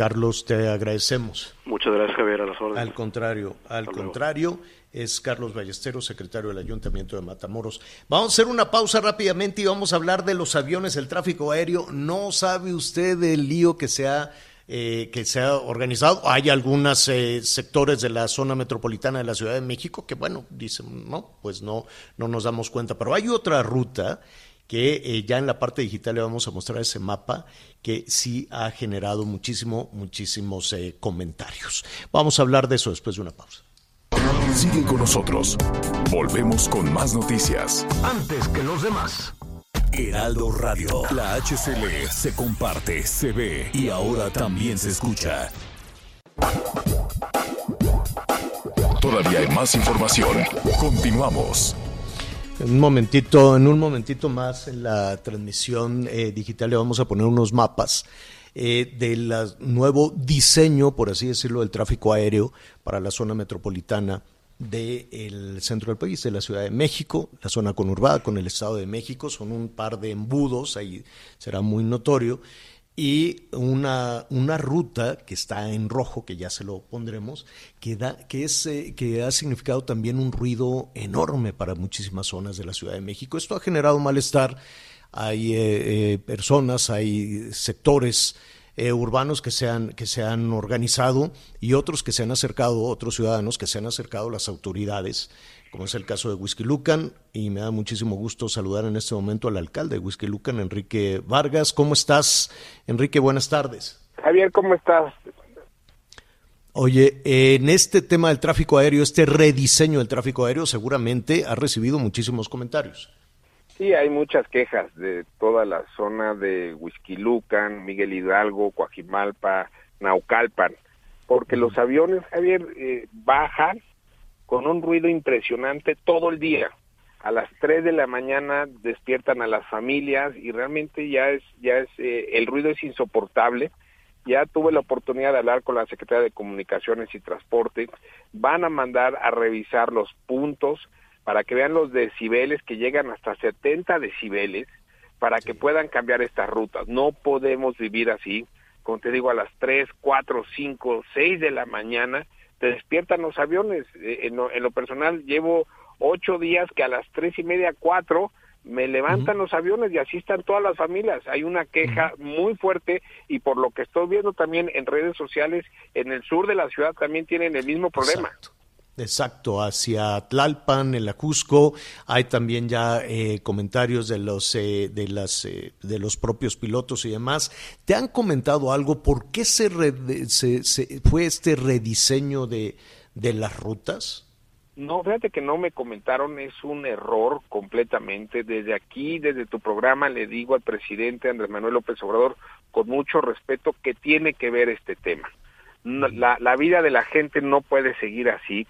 Carlos, te agradecemos. Muchas gracias, Javier, a las órdenes. Al contrario, al contrario, es Carlos Ballesteros, secretario del Ayuntamiento de Matamoros. Vamos a hacer una pausa rápidamente y vamos a hablar de los aviones, el tráfico aéreo. No sabe usted del lío que se ha eh, que se ha organizado. Hay algunos eh, sectores de la zona metropolitana de la Ciudad de México que, bueno, dicen, no, pues no, no nos damos cuenta. Pero hay otra ruta que eh, ya en la parte digital le vamos a mostrar ese mapa que sí ha generado muchísimo, muchísimos comentarios. Vamos a hablar de eso después de una pausa. Sigue con nosotros. Volvemos con más noticias. Antes que los demás. Heraldo Radio. La HCL se comparte, se ve y ahora también se escucha. Todavía hay más información. Continuamos. En un momentito, en un momentito más en la transmisión eh, digital le vamos a poner unos mapas eh, del nuevo diseño, por así decirlo, del tráfico aéreo para la zona metropolitana del centro del país, de la Ciudad de México, la zona conurbada con el Estado de México, son un par de embudos, ahí será muy notorio, y una, una ruta que está en rojo, que ya se lo pondremos, que, da, que, es, eh, que ha significado también un ruido enorme para muchísimas zonas de la Ciudad de México. Esto ha generado malestar, hay eh, eh, personas, hay sectores eh, urbanos que se, han, que se han organizado y otros que se han acercado, otros ciudadanos que se han acercado a las autoridades, como es el caso de Whisky Lucan, y me da muchísimo gusto saludar en este momento al alcalde de Whisky Lucan, Enrique Vargas. ¿Cómo estás, Enrique? Buenas tardes. Javier, ¿cómo estás? Oye, en este tema del tráfico aéreo, este rediseño del tráfico aéreo, seguramente ha recibido muchísimos comentarios. Sí, hay muchas quejas de toda la zona de Huizquilucan, Miguel Hidalgo, Coajimalpa, Naucalpan, porque los aviones, Javier, eh, bajan con un ruido impresionante todo el día. A las 3 de la mañana despiertan a las familias y realmente ya es, ya es, eh, el ruido es insoportable. Ya tuve la oportunidad de hablar con la Secretaría de Comunicaciones y Transporte. Van a mandar a revisar los puntos para que vean los decibeles que llegan hasta 70 decibeles para que puedan cambiar estas rutas. No podemos vivir así. Como te digo, a las 3, 4, 5, 6 de la mañana te despiertan los aviones. Eh, en lo, personal llevo ocho días que a las tres y media, cuatro, me levantan los aviones y así están todas las familias. Hay una queja muy fuerte y por lo que estoy viendo también en redes sociales, en el sur de la ciudad también tienen el mismo problema. Exacto, hacia Tlalpan, en la Cusco, hay también ya eh, comentarios de los eh, de las eh, de los propios pilotos y demás. ¿Te han comentado algo? ¿Por qué se, se, fue este rediseño de, de las rutas? No, fíjate que no me comentaron, es un error completamente. Desde aquí, desde tu programa, le digo al presidente Andrés Manuel López Obrador, con mucho respeto, que tiene que ver este tema. La, la vida de la gente no puede seguir así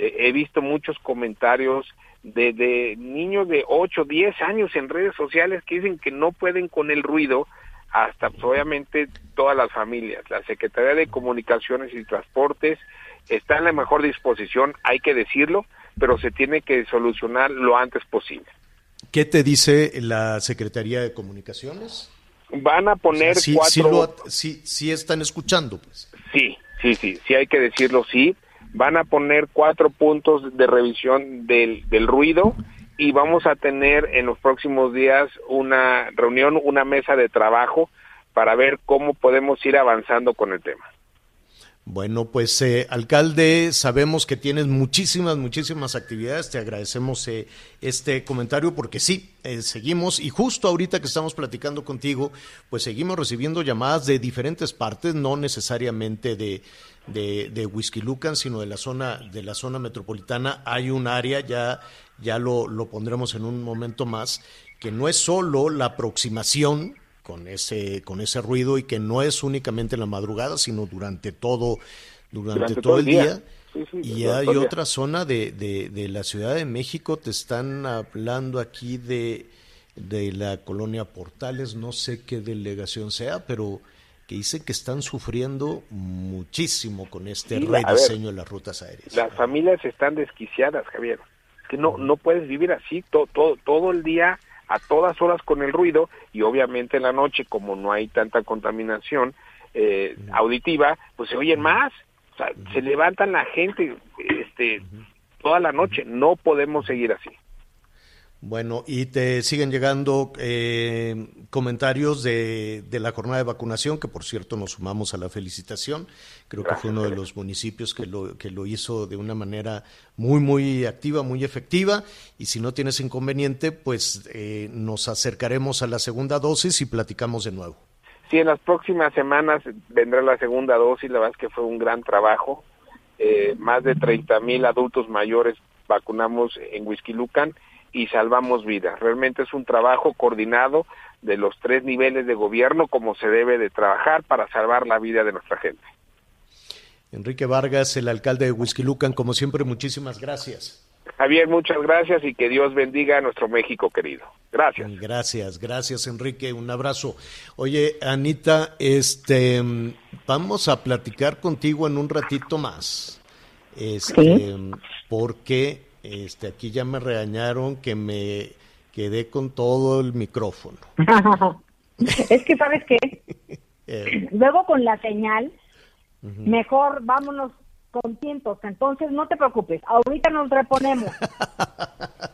he visto muchos comentarios de, niños de 8, 10 años en redes sociales que dicen que no pueden con el ruido, hasta pues, obviamente todas las familias. La Secretaría de Comunicaciones y Transportes está en la mejor disposición, hay que decirlo, pero se tiene que solucionar lo antes posible. ¿Qué te dice la Secretaría de Comunicaciones? Van a poner cuatro... Sí, sí, están escuchando, pues. Sí, sí, sí, sí hay que decirlo, sí van a poner cuatro puntos de revisión del, del ruido y vamos a tener en los próximos días una reunión, una mesa de trabajo para ver cómo podemos ir avanzando con el tema. Bueno, pues eh, alcalde, sabemos que tienes muchísimas, muchísimas actividades. Te agradecemos eh, este comentario porque sí, eh, seguimos y justo ahorita que estamos platicando contigo, pues seguimos recibiendo llamadas de diferentes partes, no necesariamente de, de, de Whisky Lucan, sino de la zona de la zona metropolitana. Hay un área ya ya lo, lo pondremos en un momento más que no es solo la aproximación con ese, con ese ruido y que no es únicamente en la madrugada, sino durante todo, durante, todo, el día. y hay otra zona de, de, la Ciudad de México, te están hablando aquí de, de la colonia Portales, no sé qué delegación sea, pero que dicen que están sufriendo muchísimo con este rediseño de las rutas aéreas. Las familias están desquiciadas, Javier. que no, no puedes vivir así todo, todo, todo el día a todas horas con el ruido y obviamente en la noche como no hay tanta contaminación eh, auditiva, pues se oyen más, o sea, se levantan la gente este, toda la noche, no podemos seguir así. Bueno, y te siguen llegando eh, comentarios de, de, la jornada de vacunación, que por cierto nos sumamos a la felicitación. Creo que fue uno de los municipios que lo, que lo hizo de una manera muy, muy activa, muy efectiva. Y si no tienes inconveniente, pues eh, nos acercaremos a la segunda dosis y platicamos de nuevo. Sí, en las próximas semanas vendrá la segunda dosis. La verdad es que fue un gran trabajo. Eh, más de 30 mil adultos mayores vacunamos en Whisky Lucan y salvamos vidas. Realmente es un trabajo coordinado de los tres niveles de gobierno como se debe de trabajar para salvar la vida de nuestra gente. Enrique Vargas, el alcalde de Huizquilucan, como siempre, muchísimas gracias. Javier, muchas gracias y que Dios bendiga a nuestro México querido. Gracias. Gracias, gracias Enrique, un abrazo. Oye, Anita, este, vamos a platicar contigo en un ratito más. Este, porque este, aquí ya me regañaron que me quedé con todo el micrófono. [LAUGHS] es que, ¿sabes qué? [LAUGHS] Eh. Luego con la señal, mejor vámonos contentos. Entonces, no te preocupes, ahorita nos reponemos. [LAUGHS]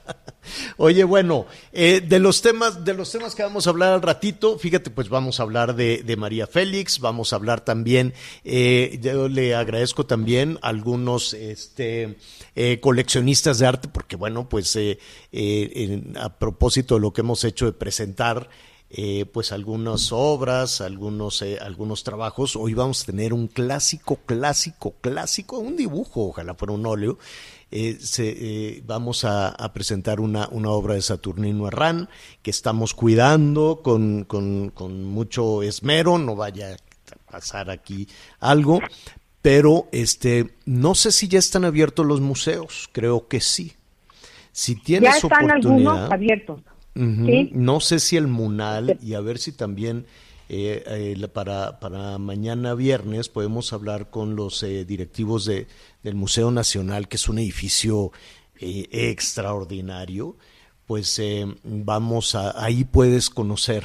Oye, bueno, eh, de los temas, de los temas que vamos a hablar al ratito, fíjate, pues vamos a hablar de, María Félix, vamos a hablar también, eh, yo le agradezco también a algunos este, eh, coleccionistas de arte, porque bueno, pues a propósito de lo que hemos hecho de presentar pues algunas obras, algunos, algunos trabajos. Hoy vamos a tener un clásico, clásico, clásico, un dibujo, ojalá fuera un óleo, eh, se, eh, vamos a, presentar una, una, obra de Saturnino Herrán que estamos cuidando con, con, con, mucho esmero, no vaya a pasar aquí algo, pero este, no sé si ya están abiertos los museos, creo que sí. Si tienes ya están algunos abiertos. No sé si el Munal y a ver si también eh, eh, para, mañana viernes podemos hablar con los eh, directivos de, del Museo Nacional, que es un edificio extraordinario, pues vamos a, ahí puedes conocer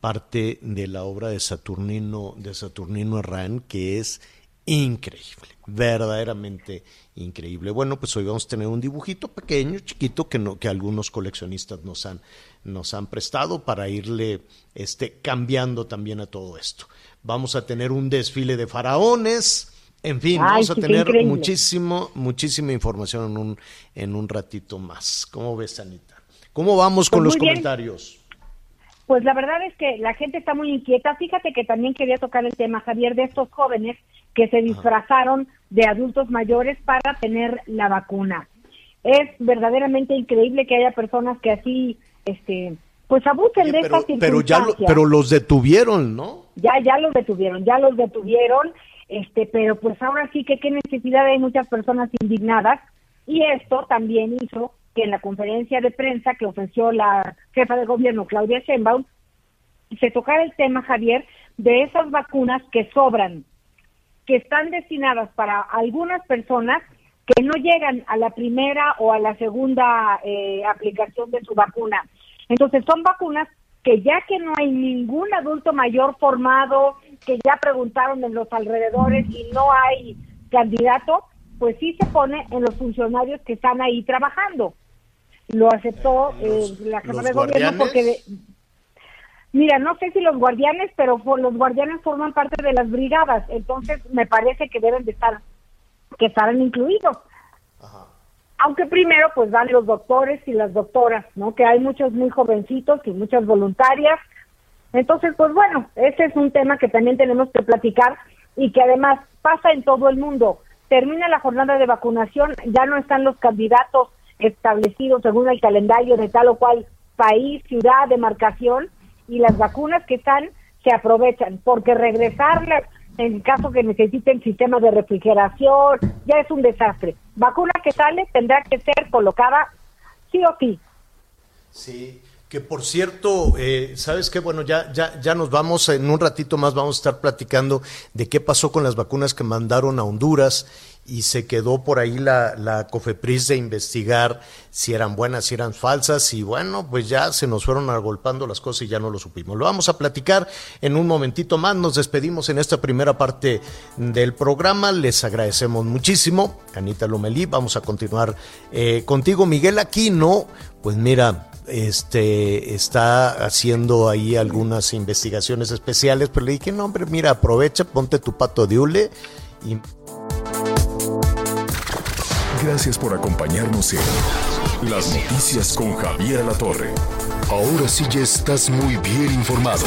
parte de la obra de Saturnino, de Saturnino Herrán, que es increíble, verdaderamente increíble. Bueno, pues hoy vamos a tener un dibujito pequeño, chiquito, que, no, que algunos coleccionistas nos han, nos han prestado para irle este, cambiando también a todo esto. Vamos a tener un desfile de faraones, en fin, vamos a tener muchísimo, muchísima información en un, en un ratito más. ¿Cómo ves, Anita? ¿Cómo vamos con pues los comentarios? Pues la verdad es que la gente está muy inquieta. Fíjate que también quería tocar el tema, Javier, de estos jóvenes que se disfrazaron de adultos mayores para tener la vacuna. Es verdaderamente increíble que haya personas que así este pues abusen de estas pero ya pero los detuvieron no ya ya los detuvieron ya los detuvieron este pero pues ahora sí que qué necesidad hay muchas personas indignadas y esto también hizo que en la conferencia de prensa que ofreció la jefa de gobierno Claudia Sheinbaum se tocara el tema Javier de esas vacunas que sobran que están destinadas para algunas personas que no llegan a la primera o a la segunda eh, aplicación de su vacuna. Entonces son vacunas que ya que no hay ningún adulto mayor formado, que ya preguntaron en los alrededores y no hay candidato, pues sí se pone en los funcionarios que están ahí trabajando. Lo aceptó eh, la Jefa de Gobierno porque... mira, no sé si los guardianes, pero los guardianes forman parte de las brigadas, entonces me parece que deben de estar que estarán incluidos. Aunque primero pues van los doctores y las doctoras, ¿no? Que hay muchos muy jovencitos y muchas voluntarias. Entonces, pues bueno, ese es un tema que también tenemos que platicar y que además pasa en todo el mundo. Termina la jornada de vacunación, ya no están los candidatos establecidos según el calendario de tal o cual país, ciudad, demarcación, y las vacunas que están se aprovechan, porque regresarlas en caso que necesiten sistemas de refrigeración, ya es un desastre. Vacuna que sale tendrá que ser colocada sí o sí. Sí, que por cierto, eh, ¿sabes qué? Bueno, ya, ya, ya nos vamos, en un ratito más vamos a estar platicando de qué pasó con las vacunas que mandaron a Honduras y se quedó por ahí la, la COFEPRIS de investigar si eran buenas, si eran falsas y bueno, pues ya se nos fueron agolpando las cosas y ya no lo supimos. Lo vamos a platicar en un momentito más, nos despedimos en esta primera parte del programa, les agradecemos muchísimo, Anita Lomelí, vamos a continuar eh, contigo, Miguel Aquino, pues mira, este está haciendo ahí algunas investigaciones especiales, pero le dije, no hombre, mira, aprovecha, ponte tu pato de hule y Gracias por acompañarnos en Las Noticias con Javier La Torre. Ahora sí ya estás muy bien informado.